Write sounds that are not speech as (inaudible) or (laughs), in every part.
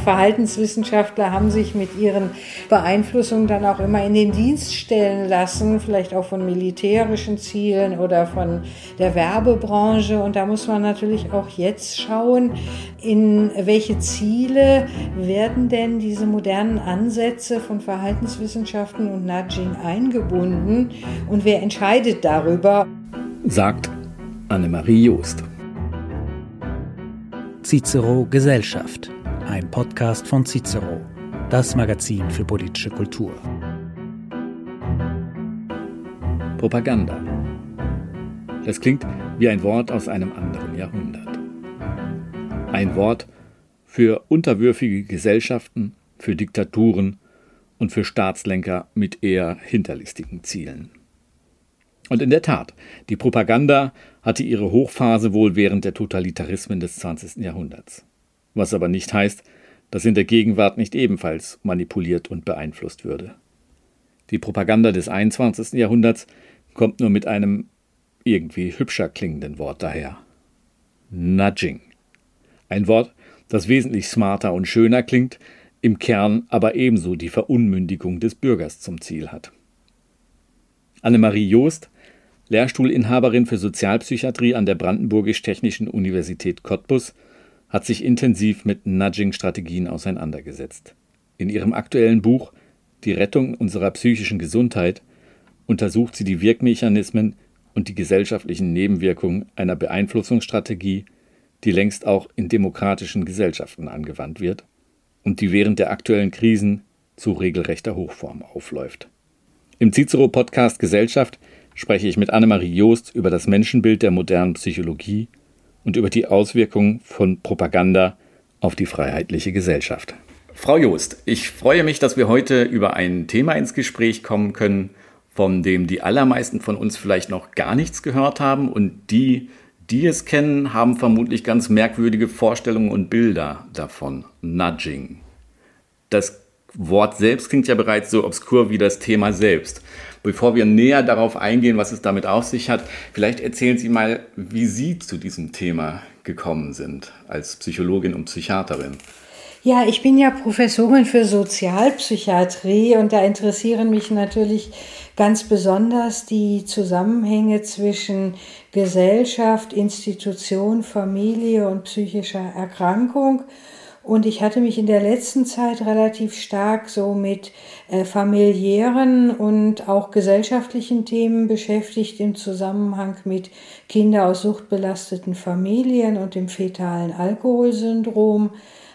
Verhaltenswissenschaftler haben sich mit ihren Beeinflussungen dann auch immer in den Dienst stellen lassen, vielleicht auch von militärischen Zielen oder von der Werbebranche. Und da muss man natürlich auch jetzt schauen, in welche Ziele werden denn diese modernen Ansätze von Verhaltenswissenschaften und Nudging eingebunden und wer entscheidet darüber? Sagt Annemarie Joost. Cicero Gesellschaft ein Podcast von Cicero, das Magazin für politische Kultur. Propaganda. Das klingt wie ein Wort aus einem anderen Jahrhundert. Ein Wort für unterwürfige Gesellschaften, für Diktaturen und für Staatslenker mit eher hinterlistigen Zielen. Und in der Tat, die Propaganda hatte ihre Hochphase wohl während der Totalitarismen des 20. Jahrhunderts was aber nicht heißt, dass in der Gegenwart nicht ebenfalls manipuliert und beeinflusst würde. Die Propaganda des 21. Jahrhunderts kommt nur mit einem irgendwie hübscher klingenden Wort daher. Nudging. Ein Wort, das wesentlich smarter und schöner klingt, im Kern aber ebenso die Verunmündigung des Bürgers zum Ziel hat. Annemarie Joost, Lehrstuhlinhaberin für Sozialpsychiatrie an der Brandenburgisch-Technischen Universität Cottbus, hat sich intensiv mit Nudging-Strategien auseinandergesetzt. In ihrem aktuellen Buch Die Rettung unserer psychischen Gesundheit untersucht sie die Wirkmechanismen und die gesellschaftlichen Nebenwirkungen einer Beeinflussungsstrategie, die längst auch in demokratischen Gesellschaften angewandt wird und die während der aktuellen Krisen zu regelrechter Hochform aufläuft. Im Cicero-Podcast Gesellschaft spreche ich mit Annemarie Joost über das Menschenbild der modernen Psychologie und über die Auswirkungen von Propaganda auf die freiheitliche Gesellschaft. Frau Joost, ich freue mich, dass wir heute über ein Thema ins Gespräch kommen können, von dem die allermeisten von uns vielleicht noch gar nichts gehört haben und die, die es kennen, haben vermutlich ganz merkwürdige Vorstellungen und Bilder davon. Nudging. Das Wort selbst klingt ja bereits so obskur wie das Thema selbst. Bevor wir näher darauf eingehen, was es damit auf sich hat, vielleicht erzählen Sie mal, wie Sie zu diesem Thema gekommen sind als Psychologin und Psychiaterin. Ja, ich bin ja Professorin für Sozialpsychiatrie und da interessieren mich natürlich ganz besonders die Zusammenhänge zwischen Gesellschaft, Institution, Familie und psychischer Erkrankung. Und ich hatte mich in der letzten Zeit relativ stark so mit äh, familiären und auch gesellschaftlichen Themen beschäftigt im Zusammenhang mit Kinder aus suchtbelasteten Familien und dem fetalen Alkoholsyndrom,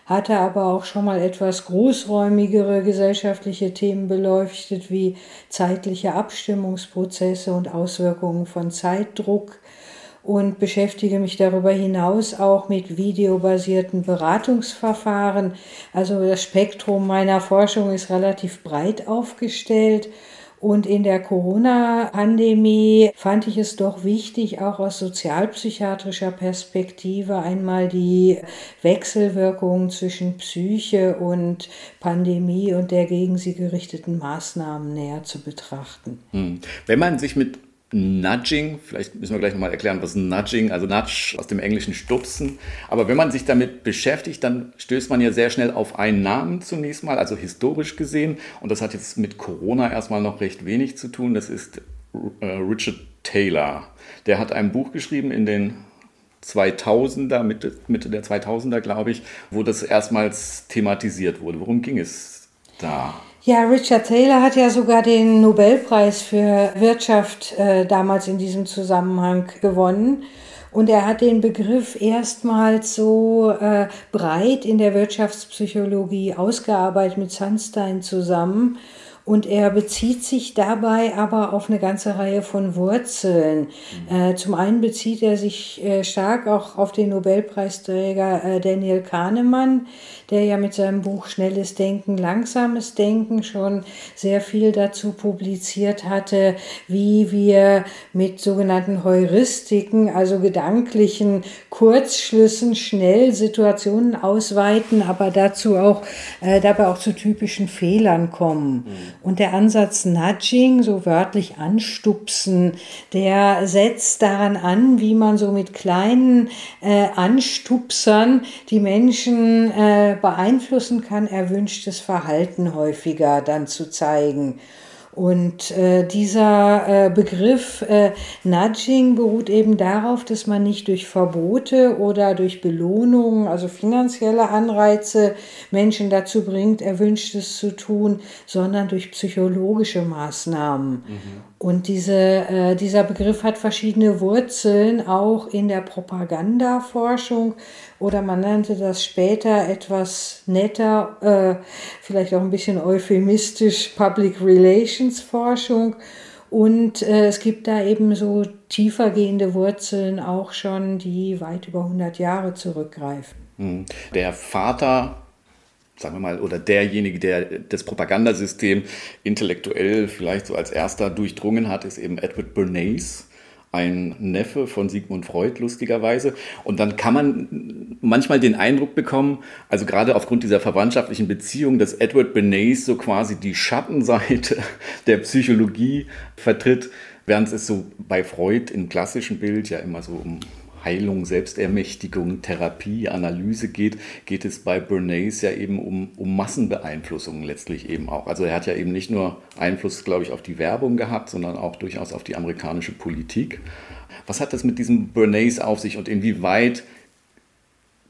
hatte aber auch schon mal etwas großräumigere gesellschaftliche Themen beleuchtet wie zeitliche Abstimmungsprozesse und Auswirkungen von Zeitdruck und beschäftige mich darüber hinaus auch mit videobasierten Beratungsverfahren. Also das Spektrum meiner Forschung ist relativ breit aufgestellt. Und in der Corona-Pandemie fand ich es doch wichtig, auch aus sozialpsychiatrischer Perspektive einmal die Wechselwirkungen zwischen Psyche und Pandemie und der gegen sie gerichteten Maßnahmen näher zu betrachten. Hm. Wenn man sich mit Nudging, vielleicht müssen wir gleich nochmal erklären, was Nudging, also Nudge aus dem Englischen stupsen. Aber wenn man sich damit beschäftigt, dann stößt man ja sehr schnell auf einen Namen zunächst mal, also historisch gesehen. Und das hat jetzt mit Corona erstmal noch recht wenig zu tun. Das ist äh, Richard Taylor. Der hat ein Buch geschrieben in den 2000er, Mitte, Mitte der 2000er, glaube ich, wo das erstmals thematisiert wurde. Worum ging es da? Ja, Richard Taylor hat ja sogar den Nobelpreis für Wirtschaft äh, damals in diesem Zusammenhang gewonnen. Und er hat den Begriff erstmals so äh, breit in der Wirtschaftspsychologie ausgearbeitet mit Sunstein zusammen. Und er bezieht sich dabei aber auf eine ganze Reihe von Wurzeln. Mhm. Äh, zum einen bezieht er sich äh, stark auch auf den Nobelpreisträger äh, Daniel Kahnemann, der ja mit seinem Buch Schnelles Denken, Langsames Denken schon sehr viel dazu publiziert hatte, wie wir mit sogenannten Heuristiken, also gedanklichen Kurzschlüssen, schnell Situationen ausweiten, aber dazu auch, äh, dabei auch zu typischen Fehlern kommen. Mhm. Und der Ansatz Nudging, so wörtlich anstupsen, der setzt daran an, wie man so mit kleinen äh, Anstupsern die Menschen äh, beeinflussen kann, erwünschtes Verhalten häufiger dann zu zeigen. Und äh, dieser äh, Begriff äh, Nudging beruht eben darauf, dass man nicht durch Verbote oder durch Belohnungen, also finanzielle Anreize, Menschen dazu bringt, Erwünschtes zu tun, sondern durch psychologische Maßnahmen. Mhm. Und diese, äh, dieser Begriff hat verschiedene Wurzeln, auch in der Propagandaforschung oder man nannte das später etwas netter, äh, vielleicht auch ein bisschen euphemistisch Public Relations Forschung. Und äh, es gibt da eben so tiefergehende Wurzeln auch schon, die weit über 100 Jahre zurückgreifen. Hm. Der Vater sagen wir mal, oder derjenige, der das Propagandasystem intellektuell vielleicht so als erster durchdrungen hat, ist eben Edward Bernays, ein Neffe von Sigmund Freud, lustigerweise. Und dann kann man manchmal den Eindruck bekommen, also gerade aufgrund dieser verwandtschaftlichen Beziehung, dass Edward Bernays so quasi die Schattenseite (laughs) der Psychologie vertritt, während es so bei Freud im klassischen Bild ja immer so um Heilung, Selbstermächtigung, Therapie, Analyse geht, geht es bei Bernays ja eben um, um Massenbeeinflussung letztlich eben auch. Also er hat ja eben nicht nur Einfluss, glaube ich, auf die Werbung gehabt, sondern auch durchaus auf die amerikanische Politik. Was hat das mit diesem Bernays auf sich und inwieweit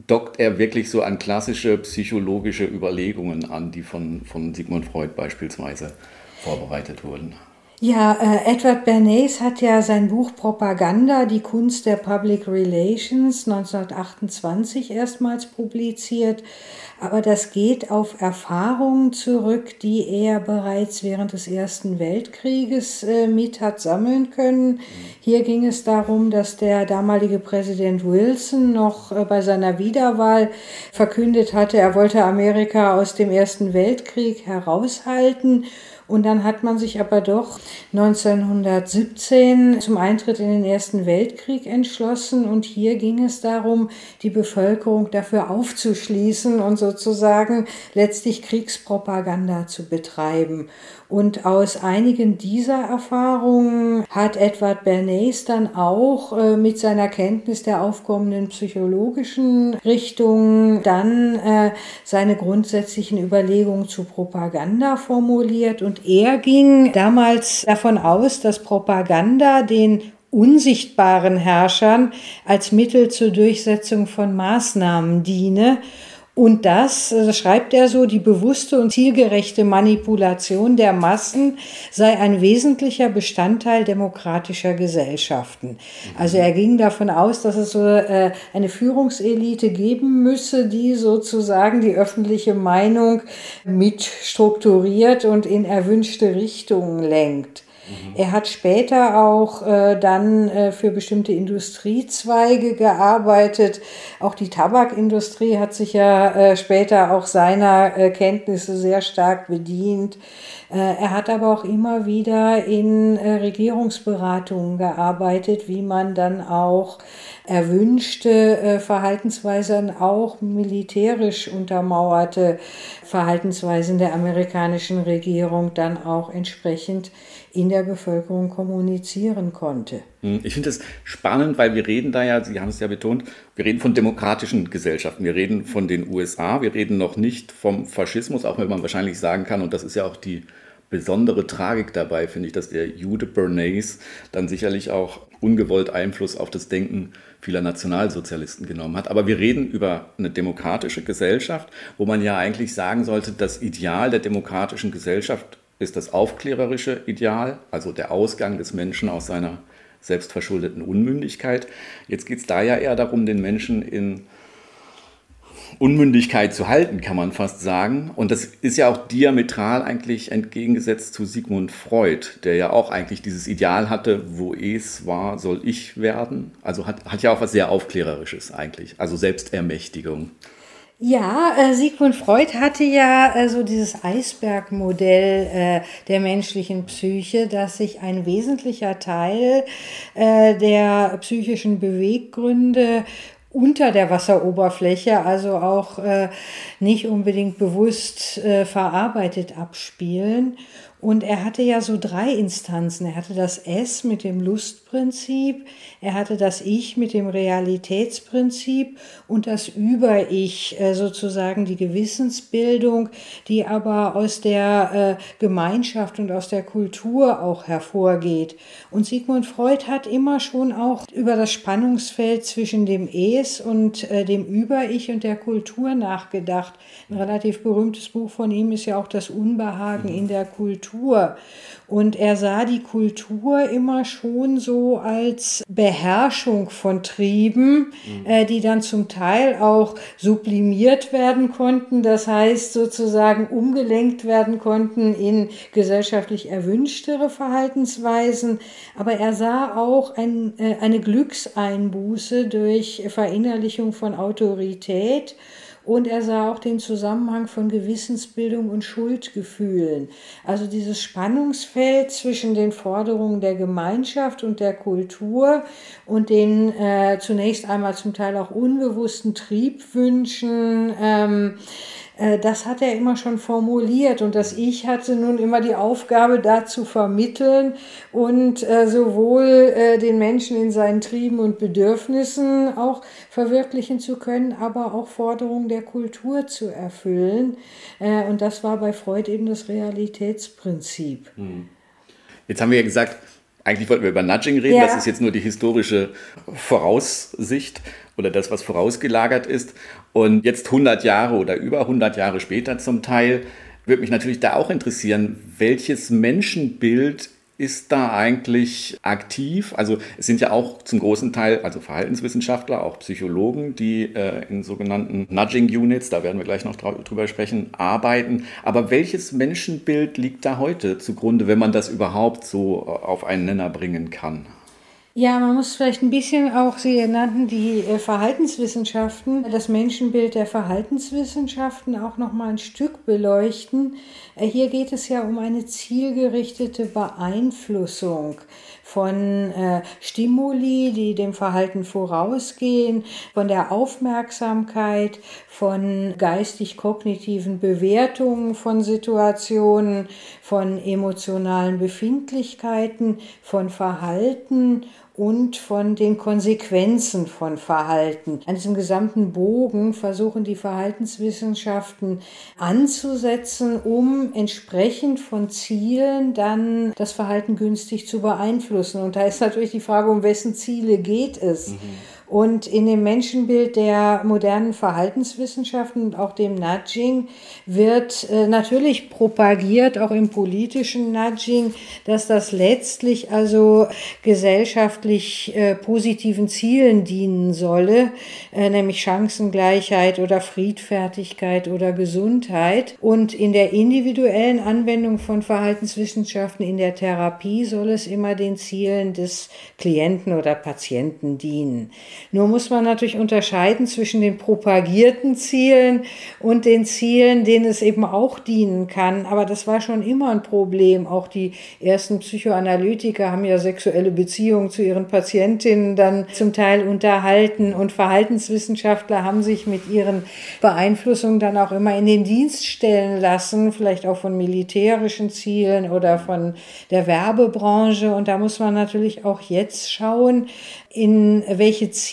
dockt er wirklich so an klassische psychologische Überlegungen an, die von, von Sigmund Freud beispielsweise vorbereitet wurden? Ja, äh, Edward Bernays hat ja sein Buch Propaganda, die Kunst der Public Relations 1928 erstmals publiziert. Aber das geht auf Erfahrungen zurück, die er bereits während des Ersten Weltkrieges äh, mit hat sammeln können. Hier ging es darum, dass der damalige Präsident Wilson noch äh, bei seiner Wiederwahl verkündet hatte, er wollte Amerika aus dem Ersten Weltkrieg heraushalten. Und dann hat man sich aber doch 1917 zum Eintritt in den Ersten Weltkrieg entschlossen. Und hier ging es darum, die Bevölkerung dafür aufzuschließen und sozusagen letztlich Kriegspropaganda zu betreiben. Und aus einigen dieser Erfahrungen hat Edward Bernays dann auch äh, mit seiner Kenntnis der aufkommenden psychologischen Richtungen dann äh, seine grundsätzlichen Überlegungen zu Propaganda formuliert. Und er ging damals davon aus, dass Propaganda den unsichtbaren Herrschern als Mittel zur Durchsetzung von Maßnahmen diene und das, das äh, schreibt er so, die bewusste und zielgerechte Manipulation der Massen sei ein wesentlicher Bestandteil demokratischer Gesellschaften. Also er ging davon aus, dass es so äh, eine Führungselite geben müsse, die sozusagen die öffentliche Meinung mit strukturiert und in erwünschte Richtungen lenkt. Mhm. Er hat später auch äh, dann äh, für bestimmte Industriezweige gearbeitet. Auch die Tabakindustrie hat sich ja äh, später auch seiner äh, Kenntnisse sehr stark bedient. Äh, er hat aber auch immer wieder in äh, Regierungsberatungen gearbeitet, wie man dann auch erwünschte Verhaltensweisen, auch militärisch untermauerte Verhaltensweisen der amerikanischen Regierung dann auch entsprechend in der Bevölkerung kommunizieren konnte. Hm, ich finde es spannend, weil wir reden da ja, Sie haben es ja betont, wir reden von demokratischen Gesellschaften, wir reden von den USA, wir reden noch nicht vom Faschismus, auch wenn man wahrscheinlich sagen kann, und das ist ja auch die besondere Tragik dabei, finde ich, dass der Jude Bernays dann sicherlich auch ungewollt Einfluss auf das Denken vieler Nationalsozialisten genommen hat. Aber wir reden über eine demokratische Gesellschaft, wo man ja eigentlich sagen sollte, das Ideal der demokratischen Gesellschaft ist das aufklärerische Ideal, also der Ausgang des Menschen aus seiner selbstverschuldeten Unmündigkeit. Jetzt geht es da ja eher darum, den Menschen in Unmündigkeit zu halten, kann man fast sagen. Und das ist ja auch diametral eigentlich entgegengesetzt zu Sigmund Freud, der ja auch eigentlich dieses Ideal hatte, wo es war, soll ich werden. Also hat, hat ja auch was sehr Aufklärerisches eigentlich, also Selbstermächtigung. Ja, äh, Sigmund Freud hatte ja äh, so dieses Eisbergmodell äh, der menschlichen Psyche, dass sich ein wesentlicher Teil äh, der psychischen Beweggründe unter der Wasseroberfläche, also auch äh, nicht unbedingt bewusst äh, verarbeitet abspielen Und er hatte ja so drei Instanzen. Er hatte das S mit dem Lustprinzip, er hatte das Ich mit dem Realitätsprinzip und das Über-Ich, äh, sozusagen die Gewissensbildung, die aber aus der äh, Gemeinschaft und aus der Kultur auch hervorgeht. Und Sigmund Freud hat immer schon auch über das Spannungsfeld zwischen dem Es und äh, dem Über-Ich und der Kultur nachgedacht. Ein relativ berühmtes Buch von ihm ist ja auch das Unbehagen in der Kultur. Und er sah die Kultur immer schon so als Beherrschung von Trieben, mhm. äh, die dann zum Teil auch sublimiert werden konnten, das heißt sozusagen umgelenkt werden konnten in gesellschaftlich erwünschtere Verhaltensweisen. Aber er sah auch ein, äh, eine Glückseinbuße durch Verinnerlichung von Autorität und er sah auch den Zusammenhang von Gewissensbildung und Schuldgefühlen. Also dieses Spannungsfeld zwischen den Forderungen der Gemeinschaft und der Kultur und den äh, zunächst einmal zum Teil auch unbewussten Triebwünschen. Ähm, äh, das hat er immer schon formuliert und das Ich hatte nun immer die Aufgabe, da zu vermitteln und äh, sowohl äh, den Menschen in seinen Trieben und Bedürfnissen auch verwirklichen zu können, aber auch Forderungen der Kultur zu erfüllen. Und das war bei Freud eben das Realitätsprinzip. Hm. Jetzt haben wir ja gesagt, eigentlich wollten wir über Nudging reden, ja. das ist jetzt nur die historische Voraussicht oder das, was vorausgelagert ist. Und jetzt 100 Jahre oder über 100 Jahre später zum Teil, würde mich natürlich da auch interessieren, welches Menschenbild ist da eigentlich aktiv? Also es sind ja auch zum großen Teil, also Verhaltenswissenschaftler, auch Psychologen, die äh, in sogenannten Nudging Units, da werden wir gleich noch drüber sprechen, arbeiten. Aber welches Menschenbild liegt da heute zugrunde, wenn man das überhaupt so äh, auf einen Nenner bringen kann? Ja, man muss vielleicht ein bisschen auch, Sie nannten die äh, Verhaltenswissenschaften, das Menschenbild der Verhaltenswissenschaften auch noch mal ein Stück beleuchten. Äh, hier geht es ja um eine zielgerichtete Beeinflussung von äh, Stimuli, die dem Verhalten vorausgehen, von der Aufmerksamkeit, von geistig-kognitiven Bewertungen von Situationen, von emotionalen Befindlichkeiten, von Verhalten und von den Konsequenzen von Verhalten. An diesem gesamten Bogen versuchen die Verhaltenswissenschaften anzusetzen, um entsprechend von Zielen dann das Verhalten günstig zu beeinflussen. Und da ist natürlich die Frage, um wessen Ziele geht es? Mhm. Und in dem Menschenbild der modernen Verhaltenswissenschaften und auch dem Nudging wird äh, natürlich propagiert, auch im politischen Nudging, dass das letztlich also gesellschaftlich äh, positiven Zielen dienen solle, äh, nämlich Chancengleichheit oder Friedfertigkeit oder Gesundheit. Und in der individuellen Anwendung von Verhaltenswissenschaften in der Therapie soll es immer den Zielen des Klienten oder Patienten dienen. Nur muss man natürlich unterscheiden zwischen den propagierten Zielen und den Zielen, denen es eben auch dienen kann. Aber das war schon immer ein Problem. Auch die ersten Psychoanalytiker haben ja sexuelle Beziehungen zu ihren Patientinnen dann zum Teil unterhalten und Verhaltenswissenschaftler haben sich mit ihren Beeinflussungen dann auch immer in den Dienst stellen lassen, vielleicht auch von militärischen Zielen oder von der Werbebranche. Und da muss man natürlich auch jetzt schauen, in welche Ziele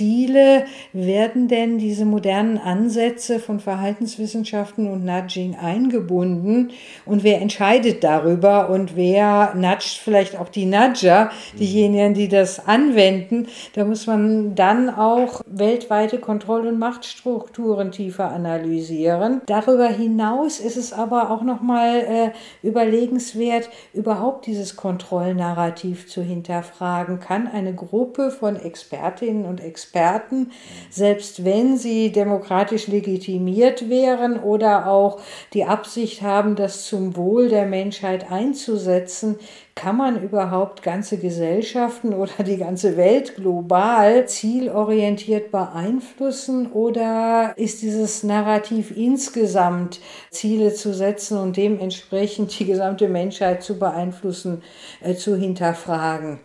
werden denn diese modernen Ansätze von Verhaltenswissenschaften und Nudging eingebunden und wer entscheidet darüber und wer nudgt vielleicht auch die Nudger, diejenigen, die das anwenden. Da muss man dann auch weltweite Kontroll- und Machtstrukturen tiefer analysieren. Darüber hinaus ist es aber auch nochmal äh, überlegenswert, überhaupt dieses Kontrollnarrativ zu hinterfragen. Kann eine Gruppe von Expertinnen und Experten, selbst wenn sie demokratisch legitimiert wären oder auch die Absicht haben, das zum Wohl der Menschheit einzusetzen, kann man überhaupt ganze Gesellschaften oder die ganze Welt global zielorientiert beeinflussen oder ist dieses Narrativ insgesamt Ziele zu setzen und dementsprechend die gesamte Menschheit zu beeinflussen, äh, zu hinterfragen?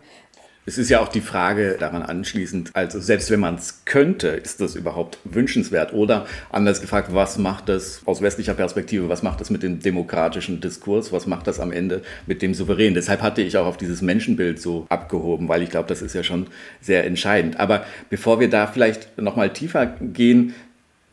Es ist ja auch die Frage daran anschließend, also selbst wenn man es könnte, ist das überhaupt wünschenswert? Oder anders gefragt, was macht das aus westlicher Perspektive, was macht das mit dem demokratischen Diskurs, was macht das am Ende mit dem Souverän? Deshalb hatte ich auch auf dieses Menschenbild so abgehoben, weil ich glaube, das ist ja schon sehr entscheidend. Aber bevor wir da vielleicht nochmal tiefer gehen,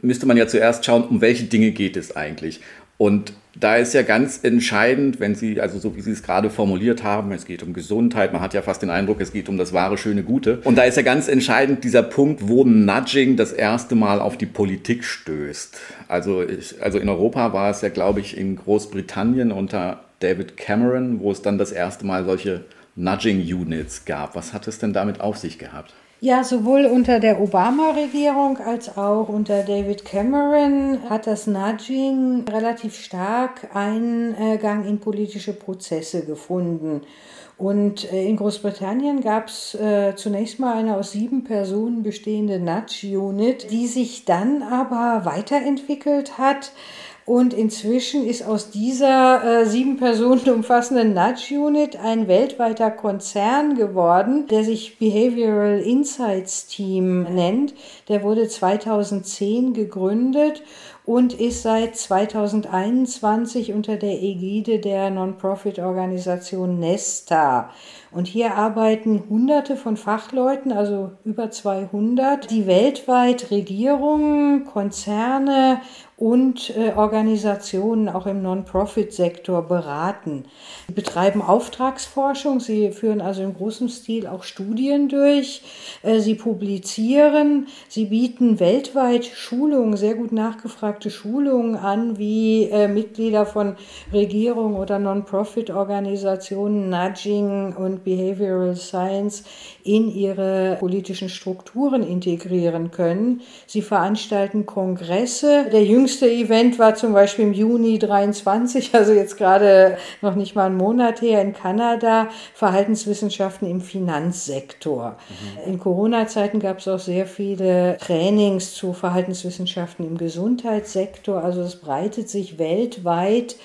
müsste man ja zuerst schauen, um welche Dinge geht es eigentlich. Und da ist ja ganz entscheidend, wenn Sie, also so wie Sie es gerade formuliert haben, es geht um Gesundheit, man hat ja fast den Eindruck, es geht um das wahre, schöne, Gute. Und da ist ja ganz entscheidend dieser Punkt, wo Nudging das erste Mal auf die Politik stößt. Also, ich, also in Europa war es ja, glaube ich, in Großbritannien unter David Cameron, wo es dann das erste Mal solche Nudging-Units gab. Was hat es denn damit auf sich gehabt? Ja, sowohl unter der Obama-Regierung als auch unter David Cameron hat das Nudging relativ stark Eingang in politische Prozesse gefunden. Und äh, in Großbritannien gab es äh, zunächst mal eine aus sieben Personen bestehende Nudge-Unit, die sich dann aber weiterentwickelt hat und inzwischen ist aus dieser äh, sieben Personen umfassenden Nudge Unit ein weltweiter Konzern geworden, der sich Behavioral Insights Team nennt. Der wurde 2010 gegründet und ist seit 2021 unter der Ägide der Non-Profit-Organisation Nesta. Und hier arbeiten Hunderte von Fachleuten, also über 200, die weltweit Regierungen, Konzerne und äh, Organisationen auch im Non-Profit-Sektor beraten. Sie betreiben Auftragsforschung, sie führen also im großen Stil auch Studien durch, äh, sie publizieren, sie bieten weltweit Schulungen, sehr gut nachgefragte Schulungen an, wie äh, Mitglieder von Regierungen oder Non-Profit-Organisationen Nudging und Behavioral Science in ihre politischen Strukturen integrieren können. Sie veranstalten Kongresse. Der jüngste Event war zum Beispiel im Juni 23, also jetzt gerade noch nicht mal einen Monat her in Kanada, Verhaltenswissenschaften im Finanzsektor. Mhm. In Corona-Zeiten gab es auch sehr viele Trainings zu Verhaltenswissenschaften im Gesundheitssektor. Also es breitet sich weltweit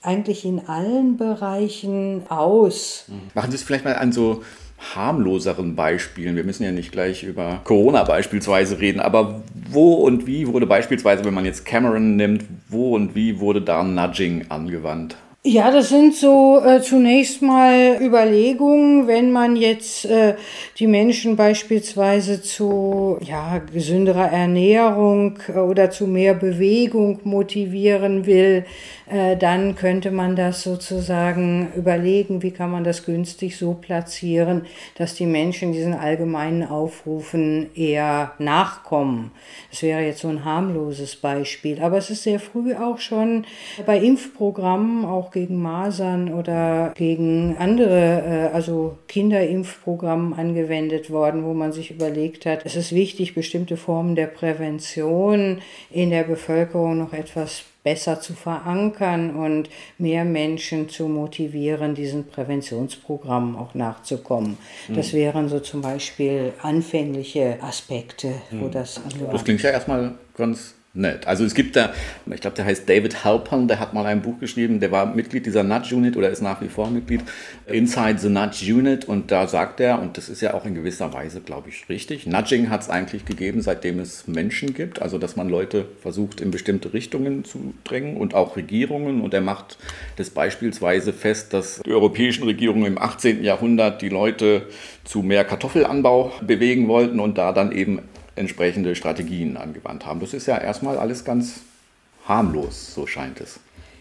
eigentlich in allen Bereichen aus. Mhm. Machen Sie es vielleicht mal an so harmloseren Beispielen. Wir müssen ja nicht gleich über Corona beispielsweise reden, aber wo und wie wurde beispielsweise, wenn man jetzt Cameron nimmt, wo und wie wurde da Nudging angewandt? Ja, das sind so äh, zunächst mal Überlegungen, wenn man jetzt äh, die Menschen beispielsweise zu ja, gesünderer Ernährung äh, oder zu mehr Bewegung motivieren will, äh, dann könnte man das sozusagen überlegen, wie kann man das günstig so platzieren, dass die Menschen diesen allgemeinen Aufrufen eher nachkommen. Das wäre jetzt so ein harmloses Beispiel. Aber es ist sehr früh auch schon bei Impfprogrammen, auch gegen Masern oder gegen andere, äh, also Kinderimpfprogrammen angewendet worden, wo man sich überlegt hat, es ist wichtig, bestimmte Formen der Prävention in der Bevölkerung noch etwas besser zu verankern und mehr Menschen zu motivieren, diesen Präventionsprogrammen auch nachzukommen. Mhm. Das wären so zum Beispiel anfängliche Aspekte, wo mhm. das angewandt Das klingt ja erstmal ganz nett. Also es gibt da, ich glaube, der heißt David Halpern, der hat mal ein Buch geschrieben, der war Mitglied dieser Nudge Unit oder ist nach wie vor Mitglied, Inside the Nudge Unit und da sagt er, und das ist ja auch in gewisser Weise, glaube ich, richtig, Nudging hat es eigentlich gegeben, seitdem es Menschen gibt, also dass man Leute versucht, in bestimmte Richtungen zu drängen und auch Regierungen und er macht das beispielsweise fest, dass die europäischen Regierungen im 18. Jahrhundert die Leute zu mehr Kartoffelanbau bewegen wollten und da dann eben entsprechende Strategien angewandt haben. Das ist ja erstmal alles ganz harmlos, so scheint es.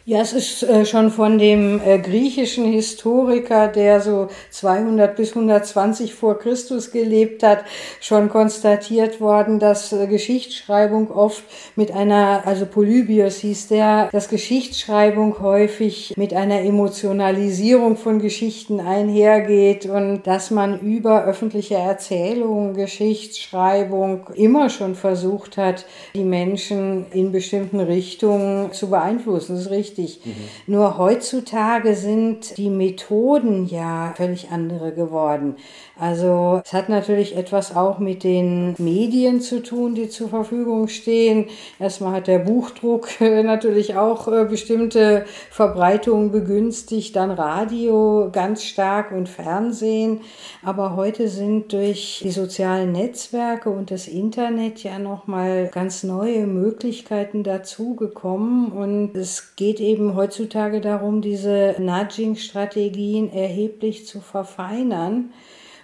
Ja, es ist äh, schon von dem äh, griechischen Historiker, der so 200 bis 120 vor Christus gelebt hat, schon konstatiert worden, dass äh, Geschichtsschreibung oft mit einer, also Polybios hieß der, dass Geschichtsschreibung häufig mit einer Emotionalisierung von Geschichten einhergeht und dass man über öffentliche Erzählungen, Geschichtsschreibung immer schon versucht hat, die Menschen in bestimmten Richtungen zu beeinflussen. Das ist richtig richtig. Mhm. Nur heutzutage sind die Methoden ja völlig andere geworden. Also es hat natürlich etwas auch mit den Medien zu tun, die zur Verfügung stehen. Erstmal hat der Buchdruck (laughs) natürlich auch äh, bestimmte Verbreitungen begünstigt, dann Radio ganz stark und Fernsehen. Aber heute sind durch die sozialen Netzwerke und das Internet ja nochmal ganz neue Möglichkeiten dazugekommen. Und es geht eben heutzutage darum, diese Nudging-Strategien erheblich zu verfeinern.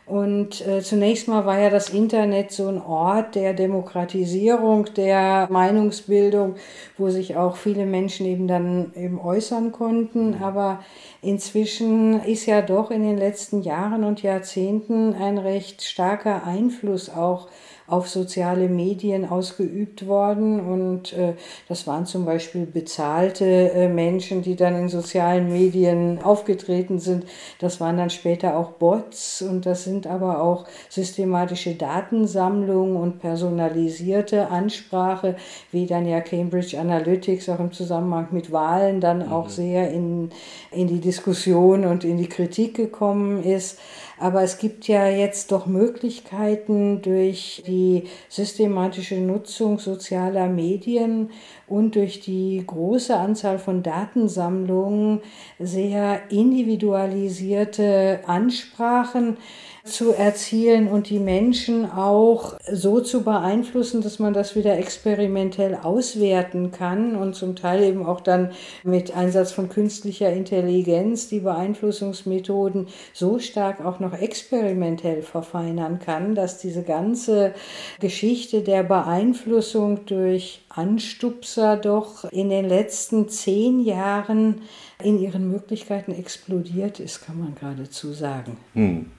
Und äh, zunächst mal war ja das Internet so ein Ort der Demokratisierung, der Meinungsbildung, wo sich auch viele Menschen eben dann eben äußern konnten. Aber inzwischen ist ja doch in den letzten Jahren und Jahrzehnten ein recht starker Einfluss auch auf soziale Medien ausgeübt worden. Und äh, das waren zum Beispiel bezahlte äh, Menschen, die dann in sozialen Medien aufgetreten sind. Das waren dann später auch Bots und das sind aber auch systematische Datensammlungen und personalisierte Ansprache, wie dann ja Cambridge Analytics auch im Zusammenhang mit Wahlen dann mhm. auch sehr in, in die Diskussion und in die Kritik gekommen ist. Aber es gibt ja jetzt doch Möglichkeiten durch die systematische Nutzung sozialer Medien und durch die große Anzahl von Datensammlungen sehr individualisierte Ansprachen zu erzielen und die Menschen auch so zu beeinflussen, dass man das wieder experimentell auswerten kann und zum Teil eben auch dann mit Einsatz von künstlicher Intelligenz die Beeinflussungsmethoden so stark auch noch experimentell verfeinern kann, dass diese ganze Geschichte der Beeinflussung durch Anstupser doch in den letzten zehn Jahren in ihren Möglichkeiten explodiert ist, kann man geradezu sagen. Hm.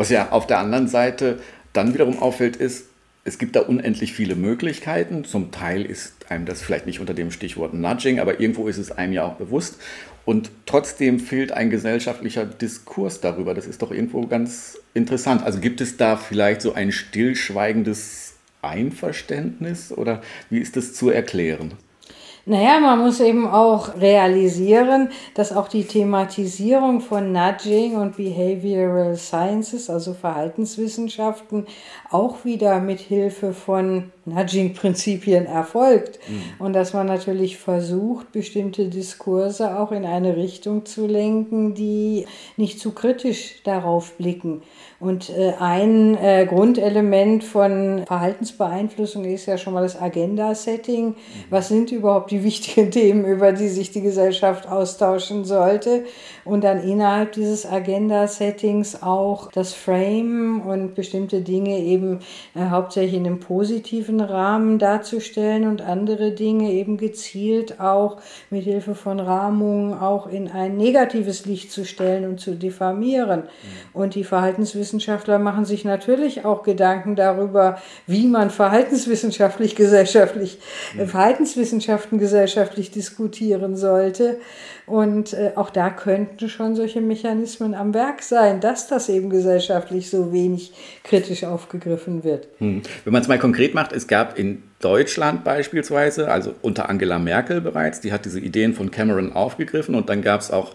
Was ja auf der anderen Seite dann wiederum auffällt, ist, es gibt da unendlich viele Möglichkeiten. Zum Teil ist einem das vielleicht nicht unter dem Stichwort Nudging, aber irgendwo ist es einem ja auch bewusst. Und trotzdem fehlt ein gesellschaftlicher Diskurs darüber. Das ist doch irgendwo ganz interessant. Also gibt es da vielleicht so ein stillschweigendes Einverständnis oder wie ist das zu erklären? Naja, man muss eben auch realisieren, dass auch die Thematisierung von Nudging und Behavioral Sciences, also Verhaltenswissenschaften, auch wieder mit Hilfe von Nudging-Prinzipien erfolgt. Mhm. Und dass man natürlich versucht, bestimmte Diskurse auch in eine Richtung zu lenken, die nicht zu kritisch darauf blicken. Und äh, ein äh, Grundelement von Verhaltensbeeinflussung ist ja schon mal das Agenda-Setting. Mhm. Was sind überhaupt die (laughs) wichtigen Themen, über die sich die Gesellschaft austauschen sollte? Und dann innerhalb dieses Agenda-Settings auch das Frame und bestimmte Dinge eben äh, hauptsächlich in einem positiven Rahmen darzustellen und andere Dinge eben gezielt auch mit Hilfe von Rahmungen auch in ein negatives Licht zu stellen und zu diffamieren. Mhm. Und die Verhaltenswissenschaften Wissenschaftler machen sich natürlich auch Gedanken darüber, wie man verhaltenswissenschaftlich (laughs) gesellschaftlich, mhm. Verhaltenswissenschaften gesellschaftlich diskutieren sollte. Und äh, auch da könnten schon solche Mechanismen am Werk sein, dass das eben gesellschaftlich so wenig kritisch aufgegriffen wird. Hm. Wenn man es mal konkret macht, es gab in Deutschland beispielsweise, also unter Angela Merkel bereits, die hat diese Ideen von Cameron aufgegriffen und dann gab es auch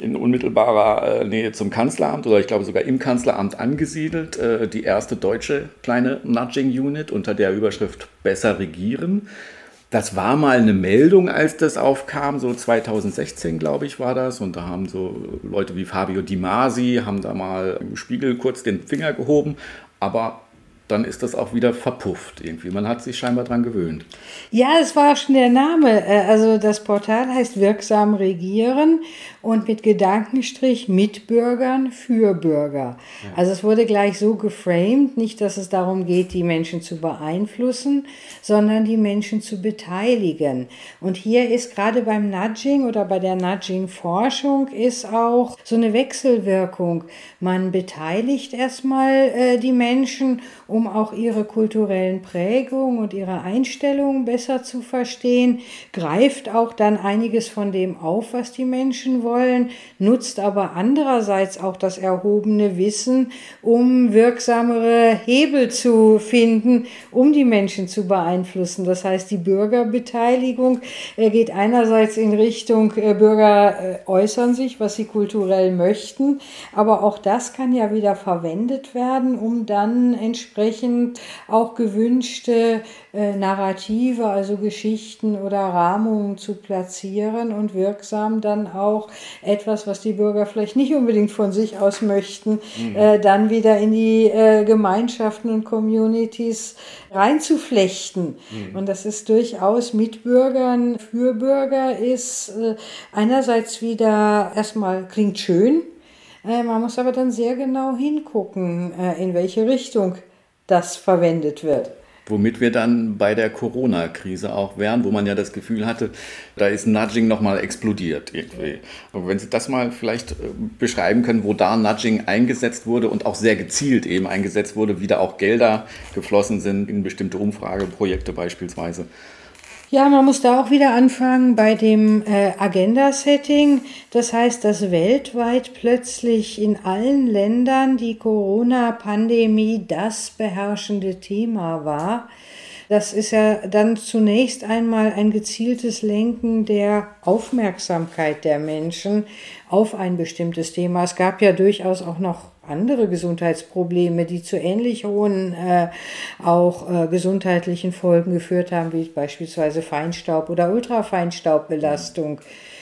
in unmittelbarer äh, Nähe zum Kanzleramt oder ich glaube sogar im Kanzleramt angesiedelt, äh, die erste deutsche kleine Nudging Unit unter der Überschrift Besser regieren. Das war mal eine Meldung, als das aufkam, so 2016, glaube ich, war das. Und da haben so Leute wie Fabio Di Masi, haben da mal im Spiegel kurz den Finger gehoben. Aber dann ist das auch wieder verpufft irgendwie. Man hat sich scheinbar daran gewöhnt. Ja, es war schon der Name. Äh, also das Portal heißt Wirksam Regieren und mit Gedankenstrich mit Bürgern für Bürger. Ja. Also es wurde gleich so geframed, nicht, dass es darum geht, die Menschen zu beeinflussen, sondern die Menschen zu beteiligen. Und hier ist gerade beim Nudging oder bei der Nudging-Forschung ist auch so eine Wechselwirkung. Man beteiligt erstmal äh, die Menschen, um um auch ihre kulturellen Prägungen und ihre Einstellungen besser zu verstehen, greift auch dann einiges von dem auf, was die Menschen wollen, nutzt aber andererseits auch das erhobene Wissen, um wirksamere Hebel zu finden, um die Menschen zu beeinflussen. Das heißt, die Bürgerbeteiligung äh, geht einerseits in Richtung äh, Bürger äh, äußern sich, was sie kulturell möchten, aber auch das kann ja wieder verwendet werden, um dann entsprechend auch gewünschte äh, Narrative, also Geschichten oder Rahmungen zu platzieren und wirksam dann auch etwas, was die Bürger vielleicht nicht unbedingt von sich aus möchten, mhm. äh, dann wieder in die äh, Gemeinschaften und Communities reinzuflechten. Mhm. Und das ist durchaus mit Bürgern, für Bürger ist äh, einerseits wieder erstmal klingt schön, äh, man muss aber dann sehr genau hingucken, äh, in welche Richtung das verwendet wird. Womit wir dann bei der Corona-Krise auch wären, wo man ja das Gefühl hatte, da ist Nudging nochmal explodiert irgendwie. Aber wenn Sie das mal vielleicht äh, beschreiben können, wo da Nudging eingesetzt wurde und auch sehr gezielt eben eingesetzt wurde, wie da auch Gelder geflossen sind in bestimmte Umfrageprojekte beispielsweise. Ja, man muss da auch wieder anfangen bei dem äh, Agenda-Setting. Das heißt, dass weltweit plötzlich in allen Ländern die Corona-Pandemie das beherrschende Thema war. Das ist ja dann zunächst einmal ein gezieltes Lenken der Aufmerksamkeit der Menschen auf ein bestimmtes Thema. Es gab ja durchaus auch noch andere Gesundheitsprobleme, die zu ähnlich hohen äh, auch äh, gesundheitlichen Folgen geführt haben, wie beispielsweise Feinstaub oder Ultrafeinstaubbelastung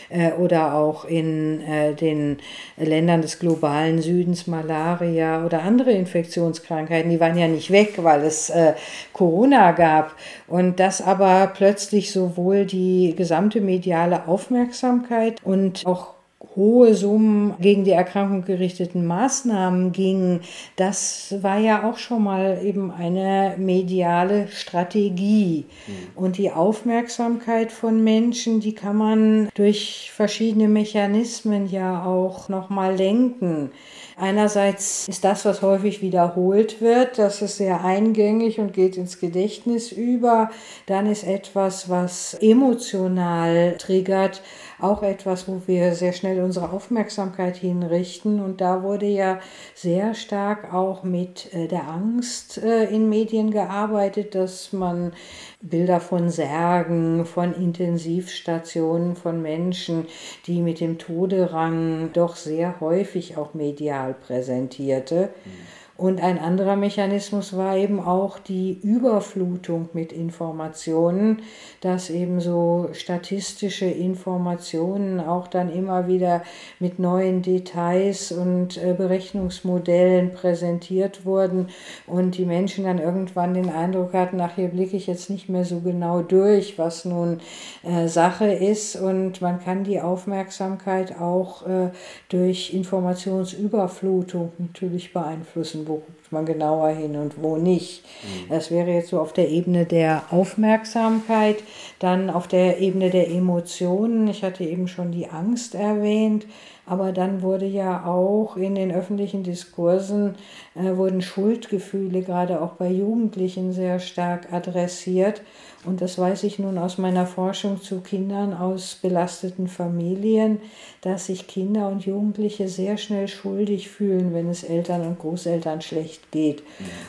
äh, oder auch in äh, den Ländern des globalen Südens Malaria oder andere Infektionskrankheiten, die waren ja nicht weg, weil es äh, Corona gab. Und das aber plötzlich sowohl die gesamte mediale Aufmerksamkeit und auch hohe Summen gegen die Erkrankung gerichteten Maßnahmen gingen, das war ja auch schon mal eben eine mediale Strategie. Mhm. Und die Aufmerksamkeit von Menschen, die kann man durch verschiedene Mechanismen ja auch nochmal lenken. Einerseits ist das, was häufig wiederholt wird, das ist sehr eingängig und geht ins Gedächtnis über. Dann ist etwas, was emotional triggert, auch etwas, wo wir sehr schnell unsere Aufmerksamkeit hinrichten. Und da wurde ja sehr stark auch mit äh, der Angst äh, in Medien gearbeitet, dass man Bilder von Särgen, von Intensivstationen, von Menschen, die mit dem Tode rangen, doch sehr häufig auch medial präsentierte. Mhm. Und ein anderer Mechanismus war eben auch die Überflutung mit Informationen, dass eben so statistische Informationen auch dann immer wieder mit neuen Details und äh, Berechnungsmodellen präsentiert wurden und die Menschen dann irgendwann den Eindruck hatten, ach, hier blicke ich jetzt nicht mehr so genau durch, was nun äh, Sache ist. Und man kann die Aufmerksamkeit auch äh, durch Informationsüberflutung natürlich beeinflussen wo guckt man genauer hin und wo nicht. Mhm. Das wäre jetzt so auf der Ebene der Aufmerksamkeit, dann auf der Ebene der Emotionen. Ich hatte eben schon die Angst erwähnt. Aber dann wurde ja auch in den öffentlichen Diskursen äh, wurden Schuldgefühle gerade auch bei Jugendlichen sehr stark adressiert. Und das weiß ich nun aus meiner Forschung zu Kindern aus belasteten Familien, dass sich Kinder und Jugendliche sehr schnell schuldig fühlen, wenn es Eltern und Großeltern schlecht geht.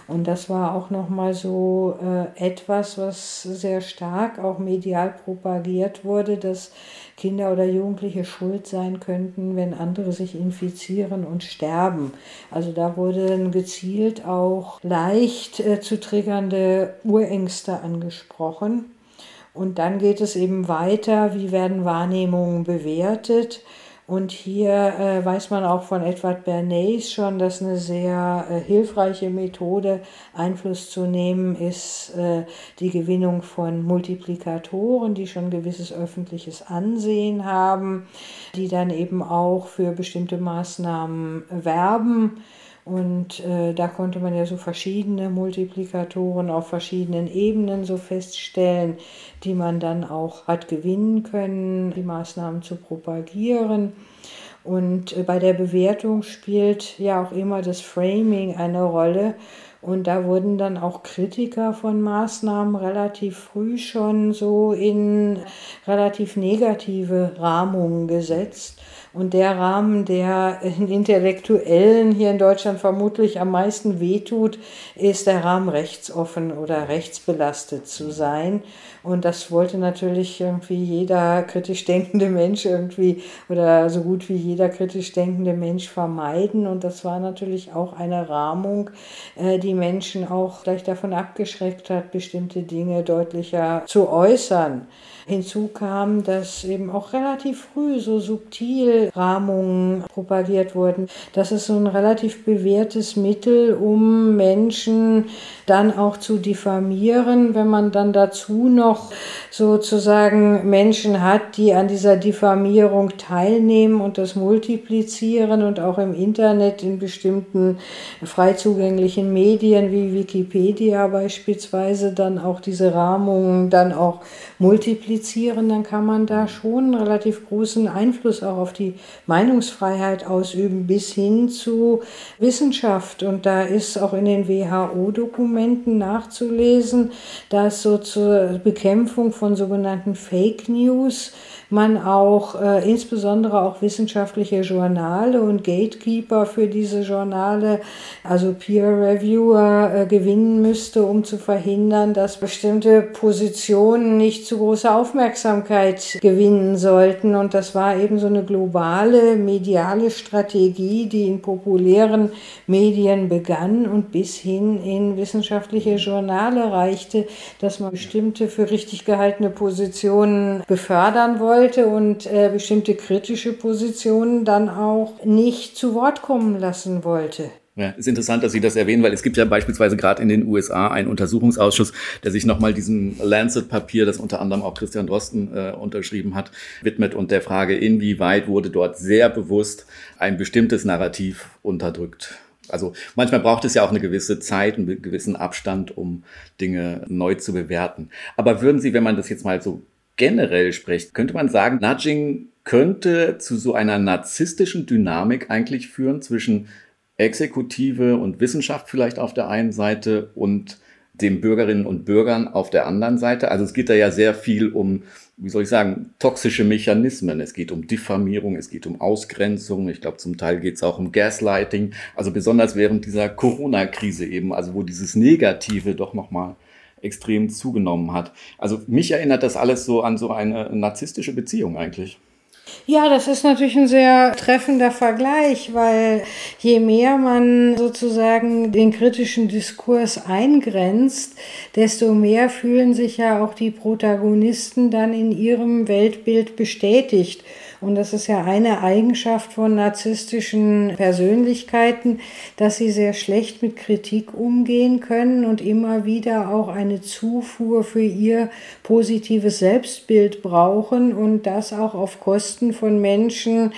Und das war auch nochmal so äh, etwas, was sehr stark auch medial propagiert wurde, dass Kinder oder Jugendliche schuld sein könnten, wenn andere sich infizieren und sterben. Also da wurden gezielt auch leicht äh, zu triggernde Urängste angesprochen. Und dann geht es eben weiter, wie werden Wahrnehmungen bewertet. Und hier äh, weiß man auch von Edward Bernays schon, dass eine sehr äh, hilfreiche Methode, Einfluss zu nehmen, ist äh, die Gewinnung von Multiplikatoren, die schon gewisses öffentliches Ansehen haben, die dann eben auch für bestimmte Maßnahmen werben und äh, da konnte man ja so verschiedene Multiplikatoren auf verschiedenen Ebenen so feststellen, die man dann auch hat gewinnen können, die Maßnahmen zu propagieren. Und äh, bei der Bewertung spielt ja auch immer das Framing eine Rolle. Und da wurden dann auch Kritiker von Maßnahmen relativ früh schon so in relativ negative Rahmungen gesetzt. Und der Rahmen, der den Intellektuellen hier in Deutschland vermutlich am meisten wehtut, ist der Rahmen rechtsoffen oder rechtsbelastet zu sein. Und das wollte natürlich irgendwie jeder kritisch denkende Mensch irgendwie oder so gut wie jeder kritisch denkende Mensch vermeiden. Und das war natürlich auch eine Rahmung, äh, die Menschen auch gleich davon abgeschreckt hat, bestimmte Dinge deutlicher zu äußern. Hinzu kam, dass eben auch relativ früh so subtil Rahmungen propagiert wurden. Das ist so ein relativ bewährtes Mittel, um Menschen dann auch zu diffamieren, wenn man dann dazu noch sozusagen Menschen hat, die an dieser Diffamierung teilnehmen und das multiplizieren und auch im Internet in bestimmten frei zugänglichen Medien wie Wikipedia beispielsweise dann auch diese Rahmungen dann auch multiplizieren, dann kann man da schon einen relativ großen Einfluss auch auf die Meinungsfreiheit ausüben bis hin zu Wissenschaft. Und da ist auch in den WHO-Dokumenten nachzulesen, dass so zur Bekämpfung von sogenannten Fake News man auch äh, insbesondere auch wissenschaftliche Journale und Gatekeeper für diese Journale, also Peer Reviewer, äh, gewinnen müsste, um zu verhindern, dass bestimmte Positionen nicht zu große Aufmerksamkeit gewinnen sollten. Und das war eben so eine globale mediale Strategie, die in populären Medien begann und bis hin in wissenschaftliche Journale reichte, dass man bestimmte für richtig gehaltene Positionen befördern wollte wollte und äh, bestimmte kritische Positionen dann auch nicht zu Wort kommen lassen wollte. Ja, ist interessant, dass Sie das erwähnen, weil es gibt ja beispielsweise gerade in den USA einen Untersuchungsausschuss, der sich nochmal diesem Lancet-Papier, das unter anderem auch Christian Drosten äh, unterschrieben hat, widmet und der Frage, inwieweit wurde dort sehr bewusst ein bestimmtes Narrativ unterdrückt. Also manchmal braucht es ja auch eine gewisse Zeit, einen gewissen Abstand, um Dinge neu zu bewerten. Aber würden Sie, wenn man das jetzt mal so generell spricht, könnte man sagen, Nudging könnte zu so einer narzisstischen Dynamik eigentlich führen zwischen Exekutive und Wissenschaft vielleicht auf der einen Seite und den Bürgerinnen und Bürgern auf der anderen Seite. Also es geht da ja sehr viel um, wie soll ich sagen, toxische Mechanismen. Es geht um Diffamierung, es geht um Ausgrenzung. Ich glaube, zum Teil geht es auch um Gaslighting. Also besonders während dieser Corona-Krise eben, also wo dieses Negative doch nochmal extrem zugenommen hat. Also mich erinnert das alles so an so eine narzisstische Beziehung eigentlich. Ja, das ist natürlich ein sehr treffender Vergleich, weil je mehr man sozusagen den kritischen Diskurs eingrenzt, desto mehr fühlen sich ja auch die Protagonisten dann in ihrem Weltbild bestätigt. Und das ist ja eine Eigenschaft von narzisstischen Persönlichkeiten, dass sie sehr schlecht mit Kritik umgehen können und immer wieder auch eine Zufuhr für ihr positives Selbstbild brauchen und das auch auf Kosten von Menschen,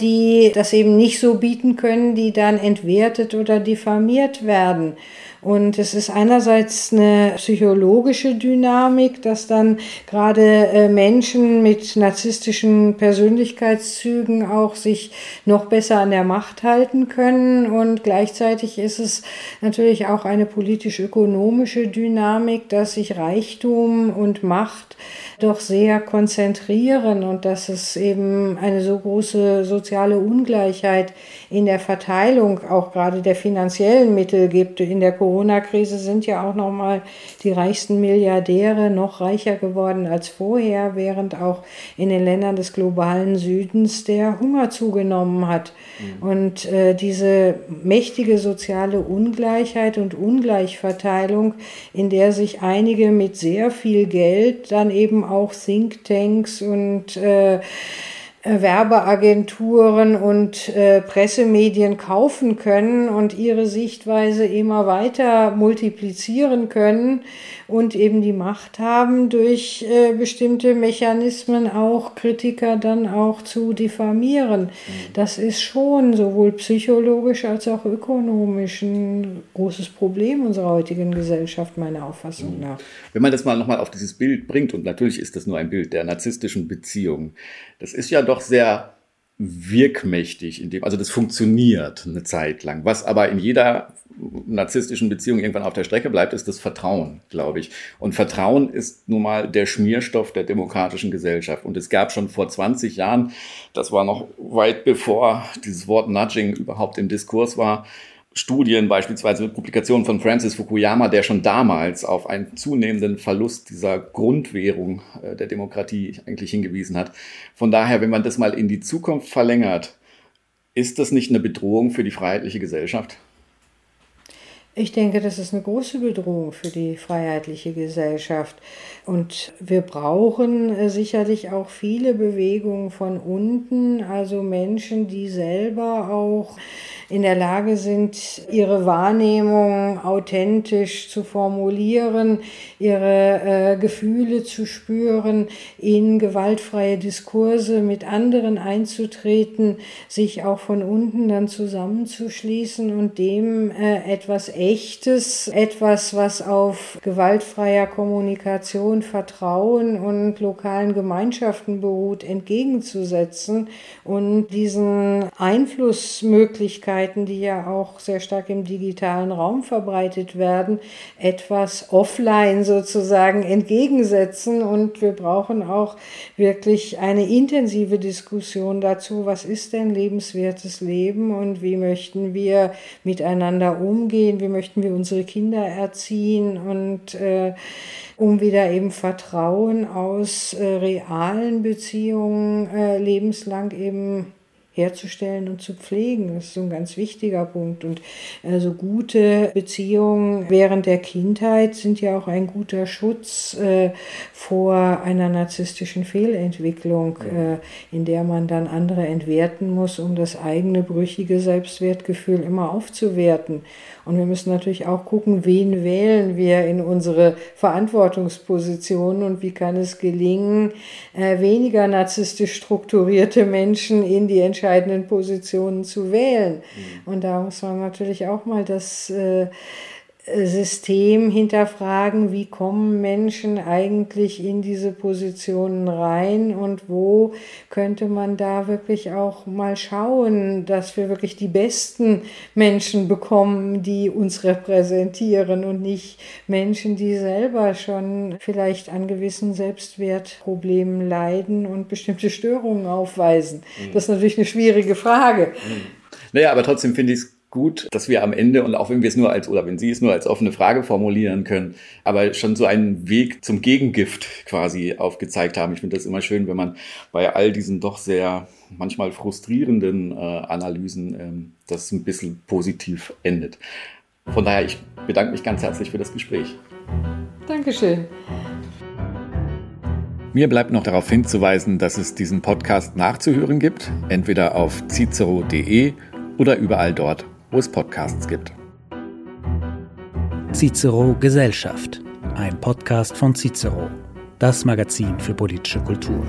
die das eben nicht so bieten können, die dann entwertet oder diffamiert werden. Und es ist einerseits eine psychologische Dynamik, dass dann gerade äh, Menschen mit narzisstischen Persönlichkeitszügen auch sich noch besser an der Macht halten können. Und gleichzeitig ist es natürlich auch eine politisch-ökonomische Dynamik, dass sich Reichtum und Macht doch sehr konzentrieren und dass es eben eine so große soziale Ungleichheit in der Verteilung auch gerade der finanziellen Mittel gibt. In der Corona-Krise sind ja auch noch mal die reichsten Milliardäre noch reicher geworden als vorher, während auch in den Ländern des globalen Südens der Hunger zugenommen hat. Mhm. Und äh, diese mächtige soziale Ungleichheit und Ungleichverteilung, in der sich einige mit sehr viel Geld dann eben auch Thinktanks und äh, äh, Werbeagenturen und äh, Pressemedien kaufen können und ihre Sichtweise immer weiter multiplizieren können und eben die Macht haben, durch äh, bestimmte Mechanismen auch Kritiker dann auch zu diffamieren. Mhm. Das ist schon sowohl psychologisch als auch ökonomisch ein großes Problem unserer heutigen Gesellschaft, meiner Auffassung mhm. nach. Wenn man das mal nochmal auf dieses Bild bringt, und natürlich ist das nur ein Bild der narzisstischen Beziehung, das ist ja doch sehr wirkmächtig, in dem, also das funktioniert eine Zeit lang. Was aber in jeder narzisstischen Beziehung irgendwann auf der Strecke bleibt, ist das Vertrauen, glaube ich. Und Vertrauen ist nun mal der Schmierstoff der demokratischen Gesellschaft. Und es gab schon vor 20 Jahren, das war noch weit bevor dieses Wort Nudging überhaupt im Diskurs war, Studien, beispielsweise Publikationen von Francis Fukuyama, der schon damals auf einen zunehmenden Verlust dieser Grundwährung äh, der Demokratie eigentlich hingewiesen hat. Von daher, wenn man das mal in die Zukunft verlängert, ist das nicht eine Bedrohung für die freiheitliche Gesellschaft? Ich denke, das ist eine große Bedrohung für die freiheitliche Gesellschaft. Und wir brauchen äh, sicherlich auch viele Bewegungen von unten, also Menschen, die selber auch in der Lage sind, ihre Wahrnehmung authentisch zu formulieren, ihre äh, Gefühle zu spüren, in gewaltfreie Diskurse mit anderen einzutreten, sich auch von unten dann zusammenzuschließen und dem äh, etwas Echtes, etwas, was auf gewaltfreier Kommunikation, Vertrauen und lokalen Gemeinschaften beruht, entgegenzusetzen und diesen Einflussmöglichkeiten Möglichkeiten, die ja auch sehr stark im digitalen Raum verbreitet werden, etwas offline sozusagen entgegensetzen. Und wir brauchen auch wirklich eine intensive Diskussion dazu, was ist denn lebenswertes Leben? Und wie möchten wir miteinander umgehen, wie möchten wir unsere Kinder erziehen? Und äh, um wieder eben Vertrauen aus äh, realen Beziehungen äh, lebenslang eben herzustellen und zu pflegen. Das ist so ein ganz wichtiger Punkt. Und also gute Beziehungen während der Kindheit sind ja auch ein guter Schutz äh, vor einer narzisstischen Fehlentwicklung, äh, in der man dann andere entwerten muss, um das eigene brüchige Selbstwertgefühl immer aufzuwerten. Und wir müssen natürlich auch gucken, wen wählen wir in unsere Verantwortungspositionen und wie kann es gelingen, äh, weniger narzisstisch strukturierte Menschen in die entscheidenden Positionen zu wählen. Mhm. Und da muss man natürlich auch mal das äh, System hinterfragen, wie kommen Menschen eigentlich in diese Positionen rein und wo könnte man da wirklich auch mal schauen, dass wir wirklich die besten Menschen bekommen, die uns repräsentieren und nicht Menschen, die selber schon vielleicht an gewissen Selbstwertproblemen leiden und bestimmte Störungen aufweisen. Mhm. Das ist natürlich eine schwierige Frage. Mhm. Naja, aber trotzdem finde ich es gut, dass wir am Ende und auch wenn wir es nur als oder wenn Sie es nur als offene Frage formulieren können, aber schon so einen Weg zum Gegengift quasi aufgezeigt haben. Ich finde das immer schön, wenn man bei all diesen doch sehr manchmal frustrierenden äh, Analysen ähm, das ein bisschen positiv endet. Von daher, ich bedanke mich ganz herzlich für das Gespräch. Dankeschön. Mir bleibt noch darauf hinzuweisen, dass es diesen Podcast nachzuhören gibt, entweder auf cicero.de oder überall dort, wo es Podcasts gibt. Cicero Gesellschaft, ein Podcast von Cicero, das Magazin für politische Kultur.